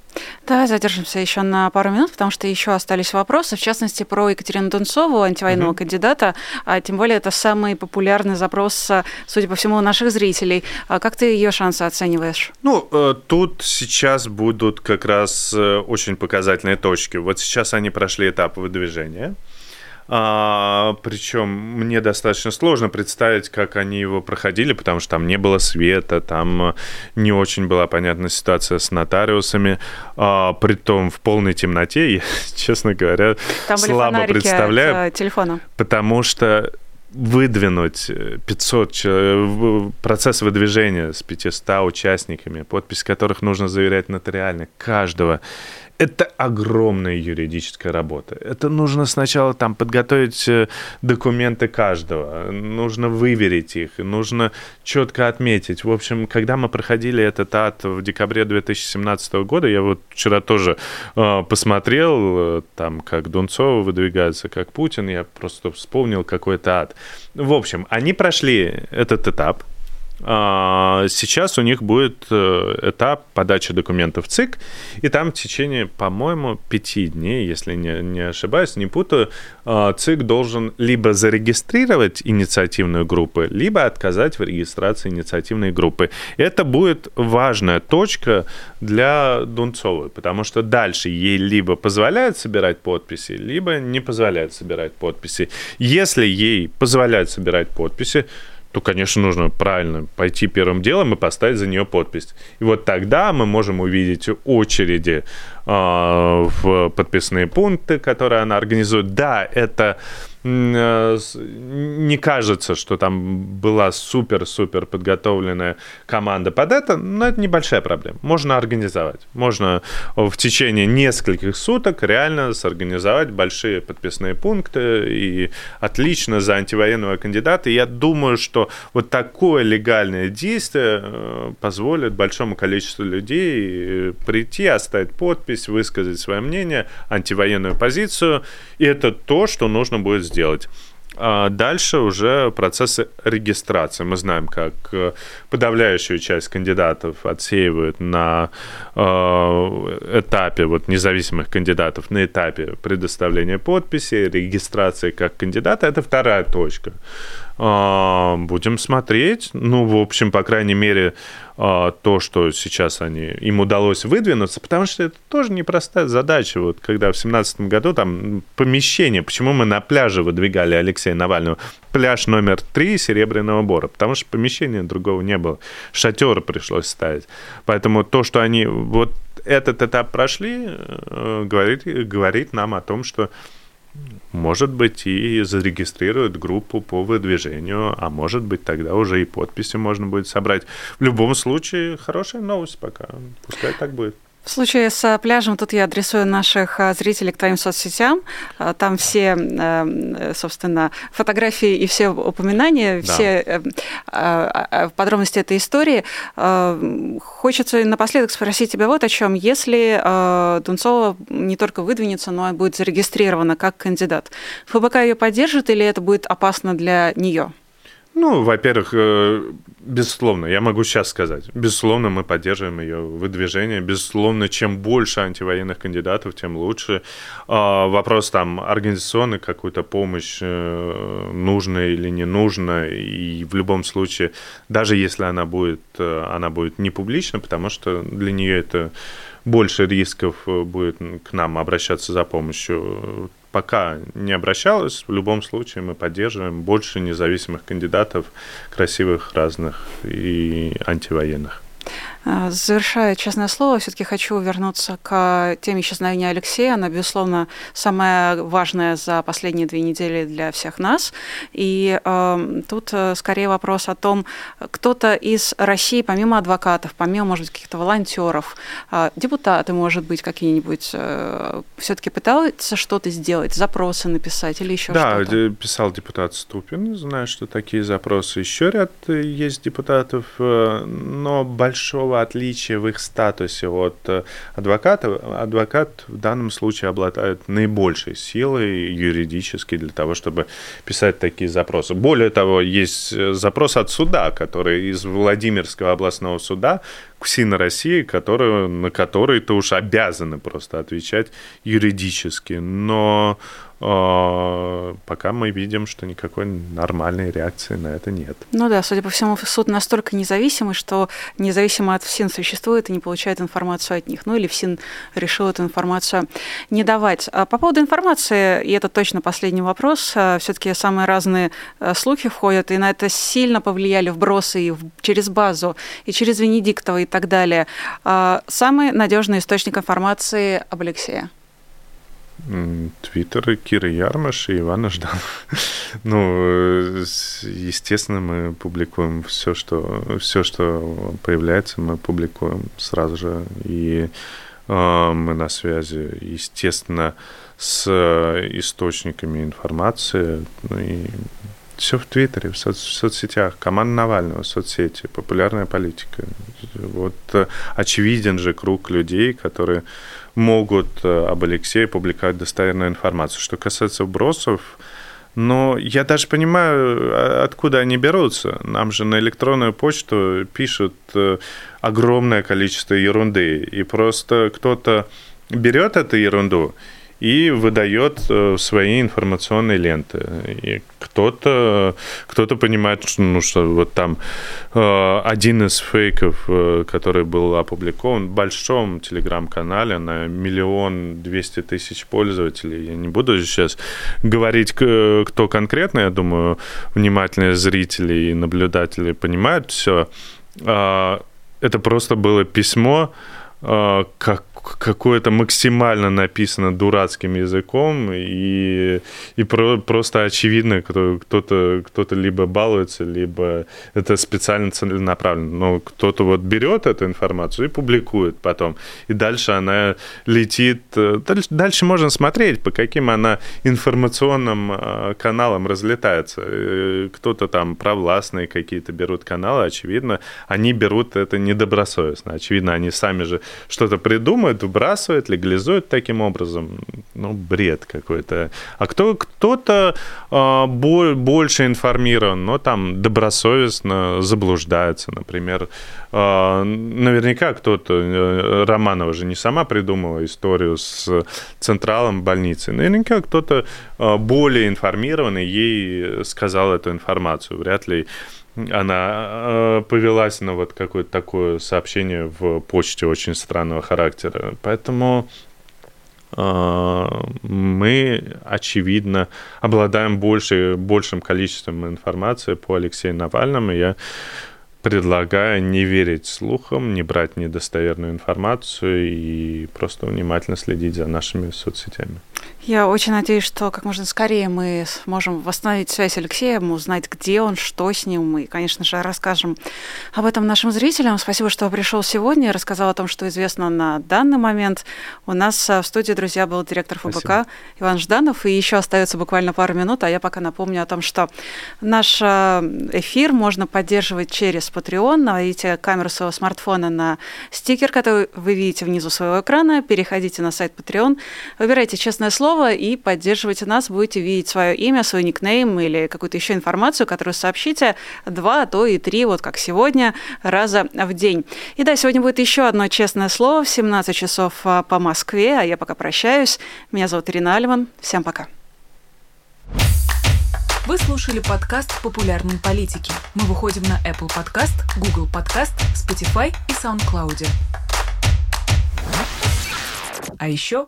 Давай задержимся еще на пару минут, потому что еще остались вопросы, в частности, про Екатерину Дунцову, антивойного угу. кандидата. А, тем более, это самый популярный запрос, судя по всему, у наших зрителей. А как ты ее шансы оцениваешь? Ну, э, тут сейчас будут как раз э, очень показательные точки. Вот сейчас они прошли этап выдвижения. А, причем мне достаточно сложно представить, как они его проходили, потому что там не было света, там не очень была понятна ситуация с нотариусами, а, при том в полной темноте, я, честно говоря, там слабо представляю. От телефона. Потому что выдвинуть 500 человек, процесс выдвижения с 500 участниками, подпись которых нужно заверять нотариально каждого, это огромная юридическая работа. Это нужно сначала там подготовить э, документы каждого, нужно выверить их, нужно четко отметить. В общем, когда мы проходили этот ад в декабре 2017 года, я вот вчера тоже э, посмотрел, э, там, как Дунцова выдвигается, как Путин, я просто вспомнил какой-то ад. В общем, они прошли этот этап, сейчас у них будет э, этап подачи документов в ЦИК, и там в течение, по-моему, пяти дней, если не, не ошибаюсь, не путаю, а, ЦИК должен либо зарегистрировать инициативную группу, либо отказать в регистрации инициативной группы. Это будет важная точка для Дунцовой, потому что дальше ей либо позволяют собирать подписи, либо не позволяют собирать подписи. Если ей позволяют собирать подписи, то, конечно, нужно правильно пойти первым делом и поставить за нее подпись. И вот тогда мы можем увидеть очереди э, в подписные пункты, которые она организует. Да, это не кажется, что там была супер-супер подготовленная команда под это, но это небольшая проблема. Можно организовать. Можно в течение нескольких суток реально сорганизовать большие подписные пункты и отлично за антивоенного кандидата. Я думаю, что вот такое легальное действие э, позволит большому количеству людей прийти, оставить подпись, высказать свое мнение, антивоенную позицию. И это то, что нужно будет сделать сделать. А дальше уже процессы регистрации. Мы знаем, как э, подавляющую часть кандидатов отсеивают на э, этапе вот, независимых кандидатов, на этапе предоставления подписи, регистрации как кандидата. Это вторая точка. А, будем смотреть. Ну, в общем, по крайней мере, а, то, что сейчас они, им удалось выдвинуться, потому что это тоже непростая задача. Вот когда в семнадцатом году там помещение, почему мы на пляже выдвигали Алексея Навального, пляж номер три Серебряного Бора, потому что помещения другого не было. Шатер пришлось ставить. Поэтому то, что они вот этот этап прошли, э, говорит, говорит нам о том, что может быть, и зарегистрируют группу по выдвижению, а может быть, тогда уже и подписи можно будет собрать. В любом случае, хорошая новость пока. Пускай так будет. В случае с пляжем тут я адресую наших а, зрителей к твоим соцсетям. А, там все, э, собственно, фотографии и все упоминания, да. все э, а, подробности этой истории. Хочется напоследок спросить тебя вот о чем. Если Дунцова не только выдвинется, но и будет зарегистрирована как кандидат, ФБК ее поддержит или это будет опасно для нее? Ну, во-первых, э, безусловно, я могу сейчас сказать, безусловно, мы поддерживаем ее выдвижение, безусловно, чем больше антивоенных кандидатов, тем лучше. А, вопрос там организационный, какую-то помощь э, нужна или не нужна, и в любом случае, даже если она будет, э, она будет не публична, потому что для нее это больше рисков будет к нам обращаться за помощью пока не обращалась. В любом случае мы поддерживаем больше независимых кандидатов, красивых, разных и антивоенных. А, завершая честное слово, все-таки хочу вернуться к теме исчезновения Алексея. Она, безусловно, самая важная за последние две недели для всех нас. И э, тут э, скорее вопрос о том, кто-то из России, помимо адвокатов, помимо, может быть, каких-то волонтеров, э, депутаты, может быть, какие-нибудь, э, все-таки пытался что-то сделать, запросы написать или еще да, что-то? Да, писал депутат Ступин, знаю, что такие запросы. Еще ряд есть депутатов, э, но большого никакого отличия в их статусе от э, адвоката. Адвокат в данном случае обладает наибольшей силой юридической для того, чтобы писать такие запросы. Более того, есть э, запрос от суда, который из Владимирского областного суда к ФСИН России, который, на который ты уж обязаны просто отвечать юридически. Но пока мы видим, что никакой нормальной реакции на это нет. Ну да, судя по всему, суд настолько независимый, что независимо от ФСИН существует и не получает информацию от них. Ну или ФСИН решил эту информацию не давать. А по поводу информации, и это точно последний вопрос, а, все-таки самые разные слухи входят, и на это сильно повлияли вбросы и через базу, и через Венедиктова и так далее. Самый надежный источник информации об Алексее – Твиттер Киры Ярмаш и Ивана Жданова. ну, естественно, мы публикуем все, что, все, что появляется, мы публикуем сразу же. И Мы на связи, естественно, с источниками информации. Ну и все в Твиттере, в, соц- в соцсетях. Команда Навального, соцсети, популярная политика. Вот очевиден же круг людей, которые могут об Алексее публиковать достоверную информацию. Что касается вбросов, но я даже понимаю, а, откуда они берутся. Нам же на электронную почту пишут э, огромное количество ерунды. И просто кто-то берет эту ерунду и выдает э, свои информационные ленты. И кто-то кто понимает, что, ну, что вот там э, один из фейков, э, который был опубликован в большом телеграм-канале на миллион двести тысяч пользователей. Я не буду сейчас говорить, кто конкретно, я думаю, внимательные зрители и наблюдатели понимают все. Э, это просто было письмо, э, как какое-то максимально написано дурацким языком, и, и про, просто очевидно, кто-то, кто-то либо балуется, либо это специально целенаправленно. Но кто-то вот берет эту информацию и публикует потом. И дальше она летит. Э, дальше, дальше можно смотреть, по каким она информационным э, каналам разлетается. Э, кто-то там провластные какие-то берут каналы, очевидно, они берут это недобросовестно. Очевидно, они сами же что-то придумают, делают, выбрасывают, легализуют таким образом. Ну, бред какой-то. А кто, кто-то э, больше информирован, но там добросовестно заблуждается. Например, э, наверняка кто-то, э, Романова же не сама придумала историю с централом больницы. Наверняка кто-то э, более информированный ей сказал эту информацию. Вряд ли она э, повелась на вот какое-то такое сообщение в почте очень странного характера. Поэтому э, мы, очевидно, обладаем больше, большим количеством информации по Алексею Навальному. Я предлагаю не верить слухам, не брать недостоверную информацию и просто внимательно следить за нашими соцсетями. Я очень надеюсь, что как можно скорее мы сможем восстановить связь с Алексеем, узнать, где он, что с ним. Мы, конечно же, расскажем об этом нашим зрителям. Спасибо, что пришел сегодня и рассказал о том, что известно на данный момент. У нас в студии, друзья, был директор ФБК Спасибо. Иван Жданов. И еще остается буквально пару минут, а я пока напомню о том, что наш э, эфир можно поддерживать через Patreon. Наведите камеру своего смартфона на стикер, который вы видите внизу своего экрана. Переходите на сайт Patreon, выбирайте честное слово, и поддерживайте нас. Будете видеть свое имя, свой никнейм или какую-то еще информацию, которую сообщите два, а то и три, вот как сегодня, раза в день. И да, сегодня будет еще одно честное слово в 17 часов а, по Москве, а я пока прощаюсь. Меня зовут Ирина Альман. Всем пока. Вы слушали подкаст «Популярные политики». Мы выходим на Apple Podcast, Google Podcast, Spotify и SoundCloud. А еще